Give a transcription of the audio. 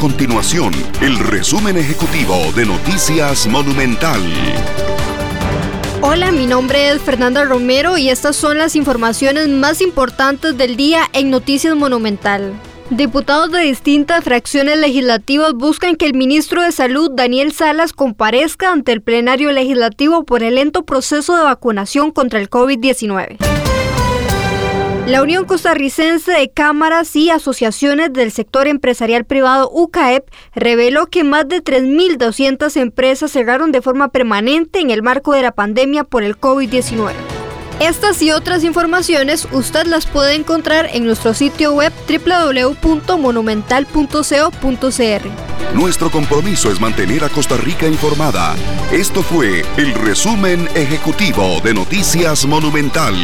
continuación el resumen ejecutivo de Noticias Monumental. Hola, mi nombre es Fernanda Romero y estas son las informaciones más importantes del día en Noticias Monumental. Diputados de distintas fracciones legislativas buscan que el ministro de Salud, Daniel Salas, comparezca ante el plenario legislativo por el lento proceso de vacunación contra el COVID-19. La Unión Costarricense de Cámaras y Asociaciones del Sector Empresarial Privado UCAEP reveló que más de 3.200 empresas cerraron de forma permanente en el marco de la pandemia por el COVID-19. Estas y otras informaciones usted las puede encontrar en nuestro sitio web www.monumental.co.cr. Nuestro compromiso es mantener a Costa Rica informada. Esto fue el resumen ejecutivo de Noticias Monumental.